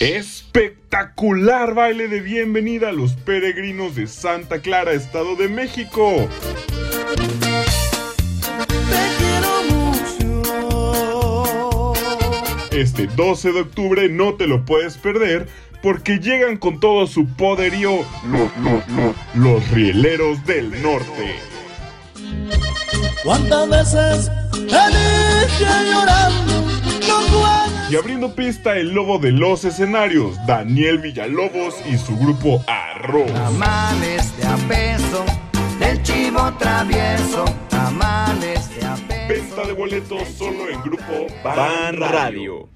Espectacular baile de bienvenida a los peregrinos de Santa Clara, Estado de México. Este 12 de octubre no te lo puedes perder porque llegan con todo su poderío los rieleros del norte. ¿Cuántas veces? Abriendo pista el lobo de los escenarios, Daniel Villalobos y su grupo Arroz. Tamales de apeso, del chivo travieso, tamales de apeso. Venta de boletos solo en grupo Ban Radio.